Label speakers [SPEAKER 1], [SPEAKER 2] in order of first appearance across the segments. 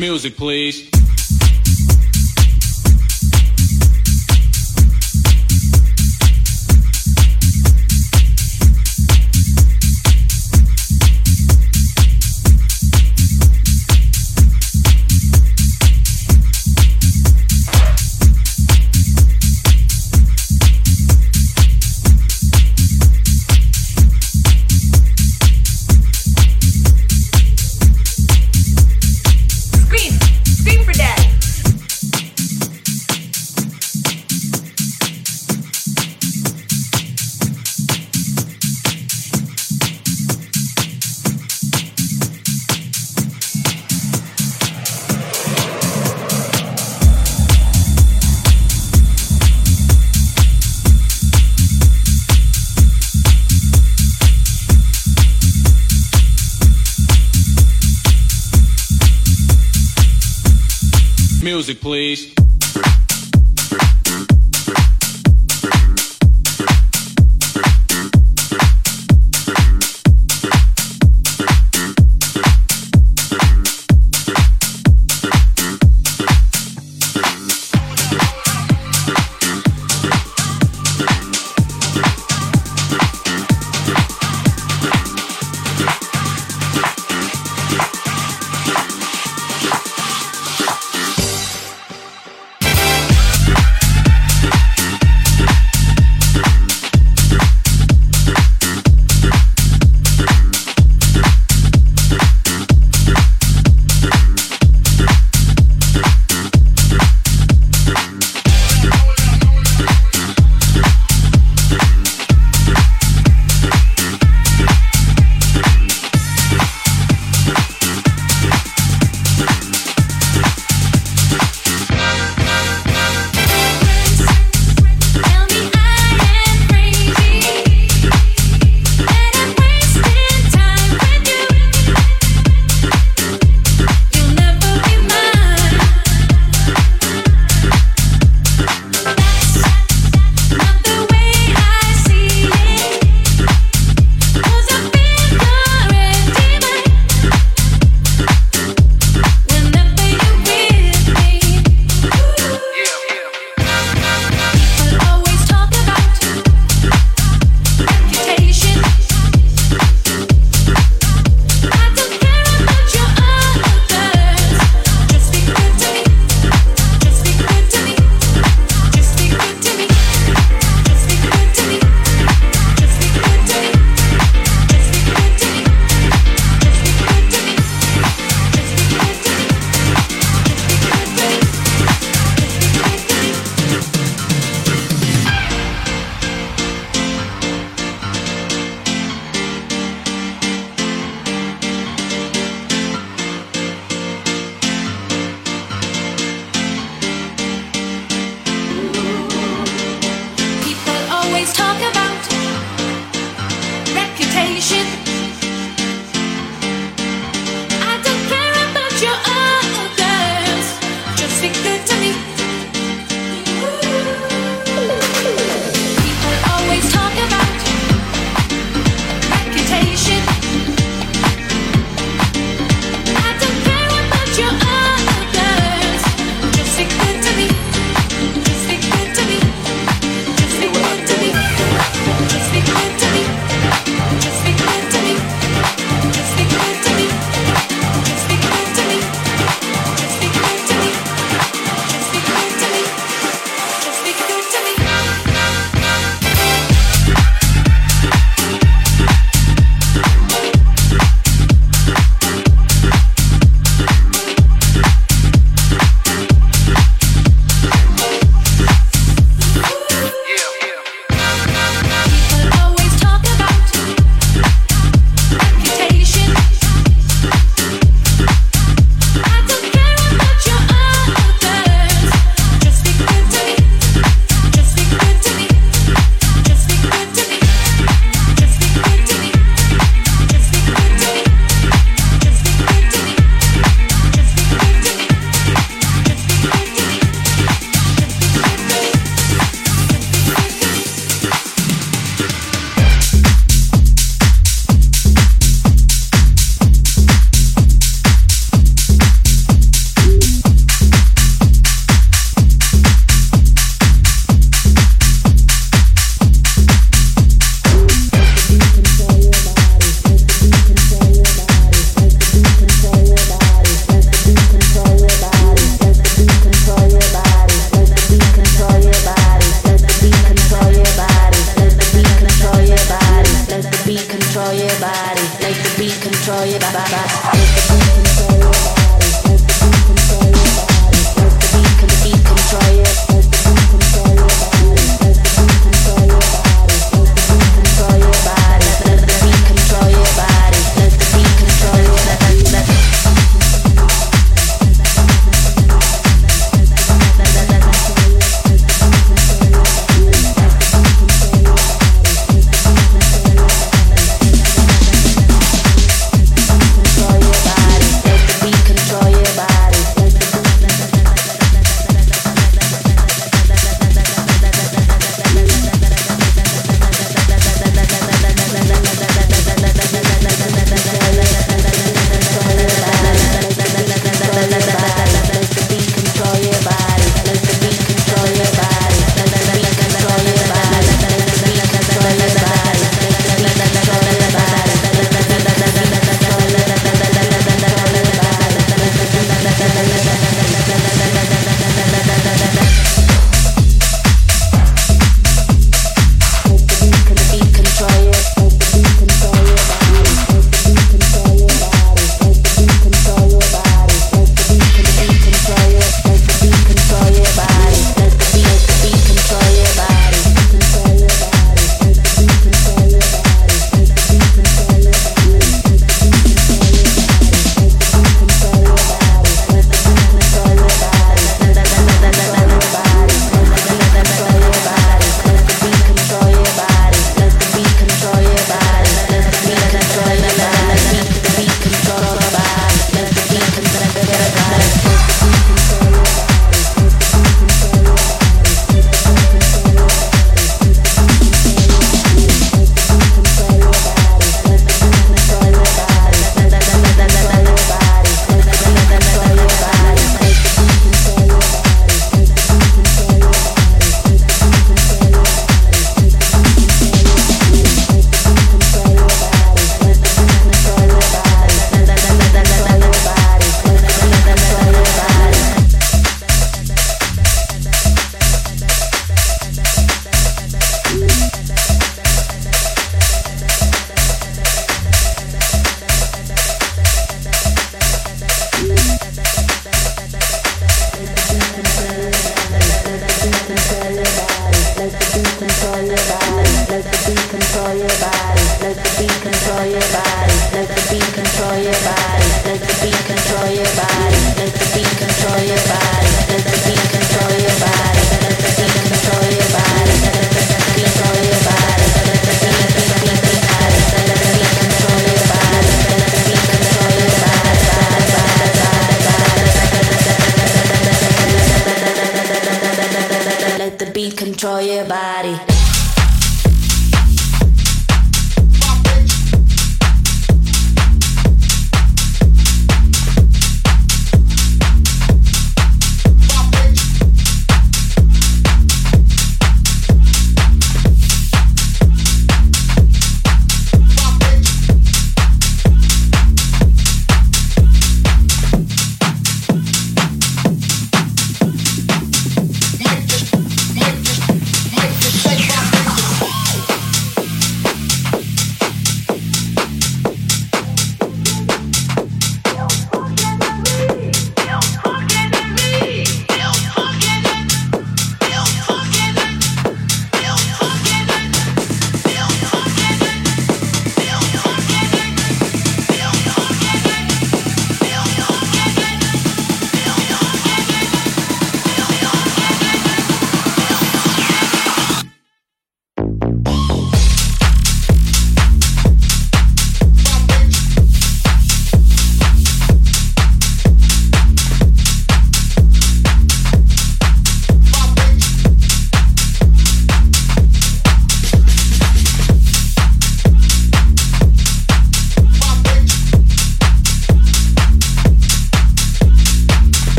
[SPEAKER 1] Music, please. Music, please.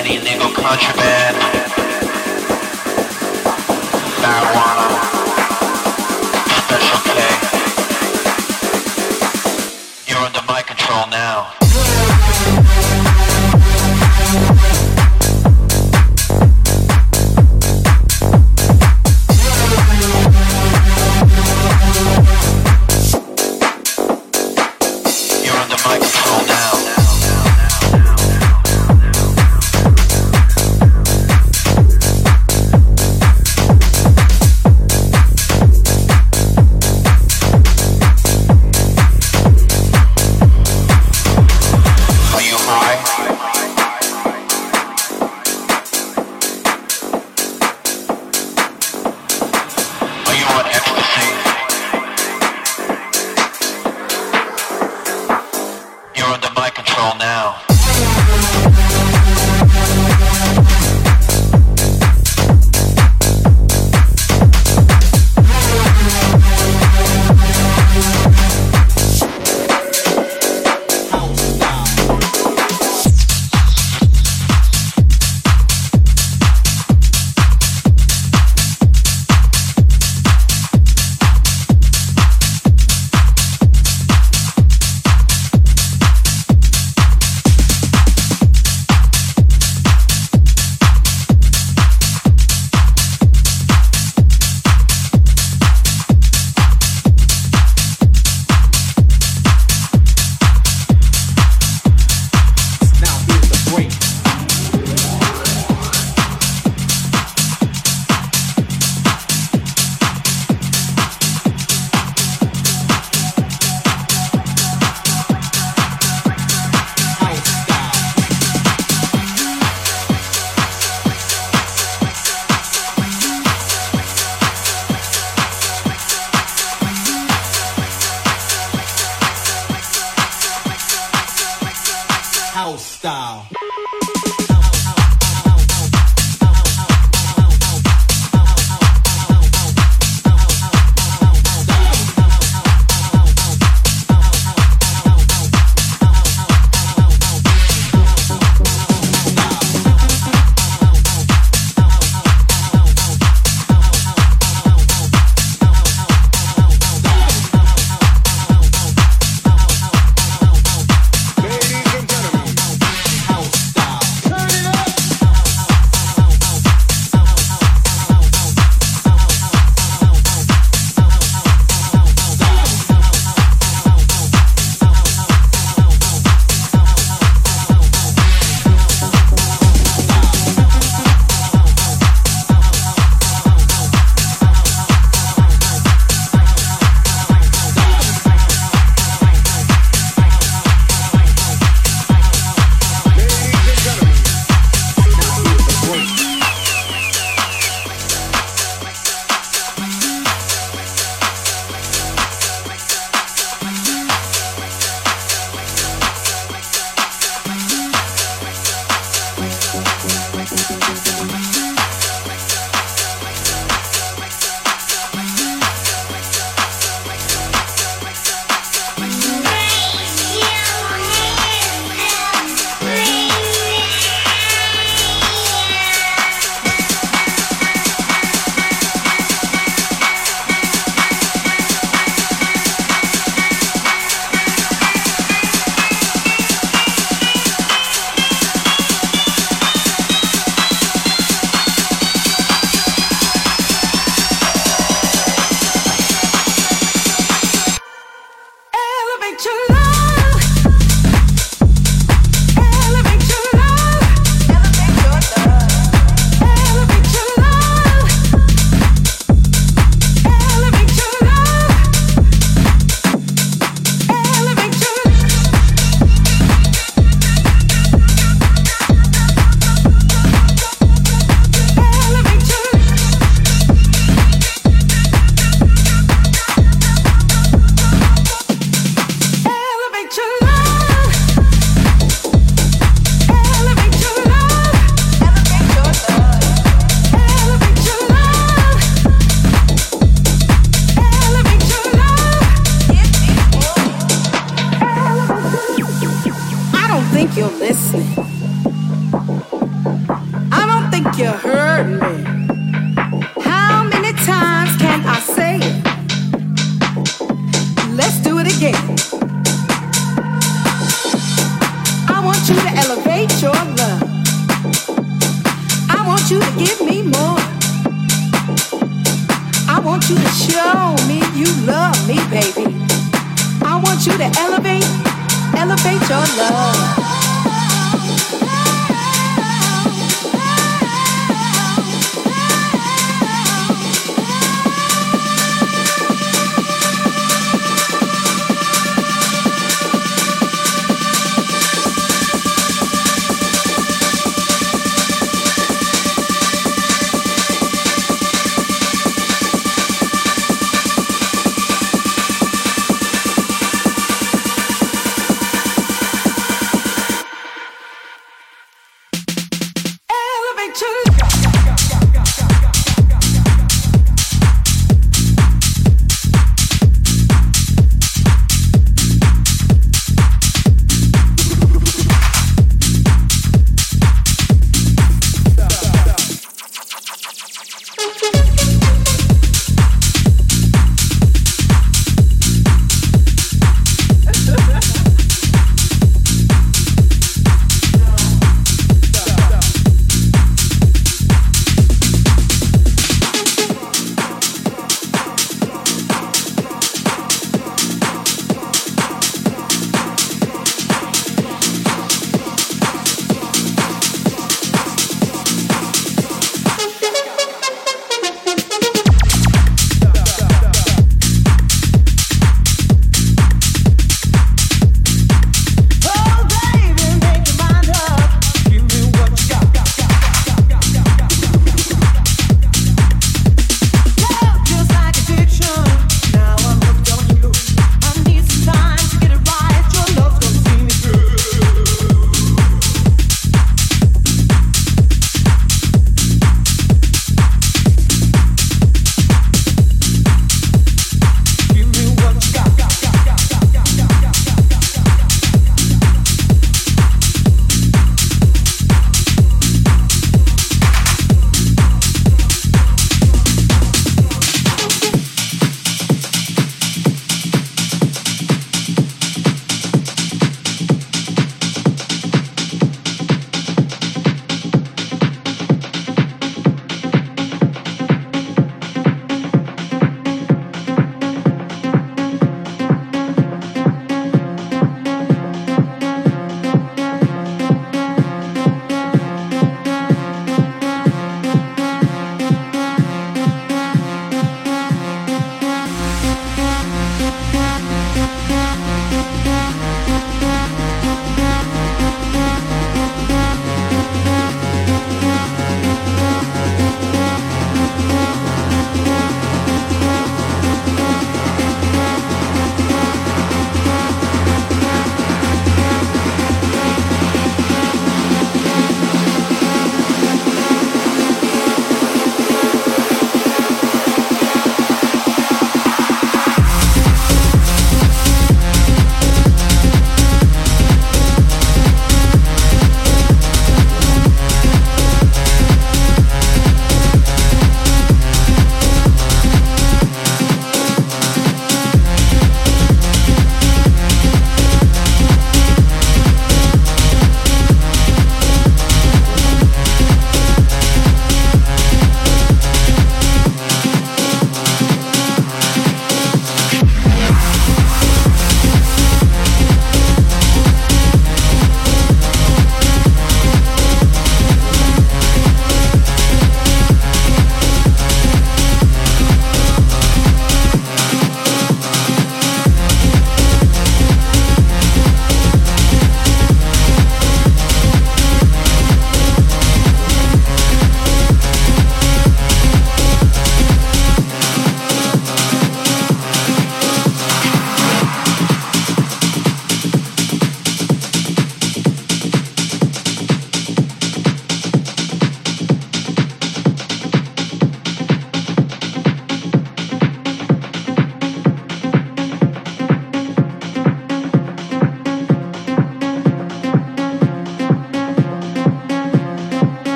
[SPEAKER 2] any illegal contraband, marijuana, special K. You're under my control now.
[SPEAKER 3] house style.
[SPEAKER 4] picture. want you to elevate your love. I want you to give me more. I want you to show me you love me, baby. I want you to elevate, elevate your love.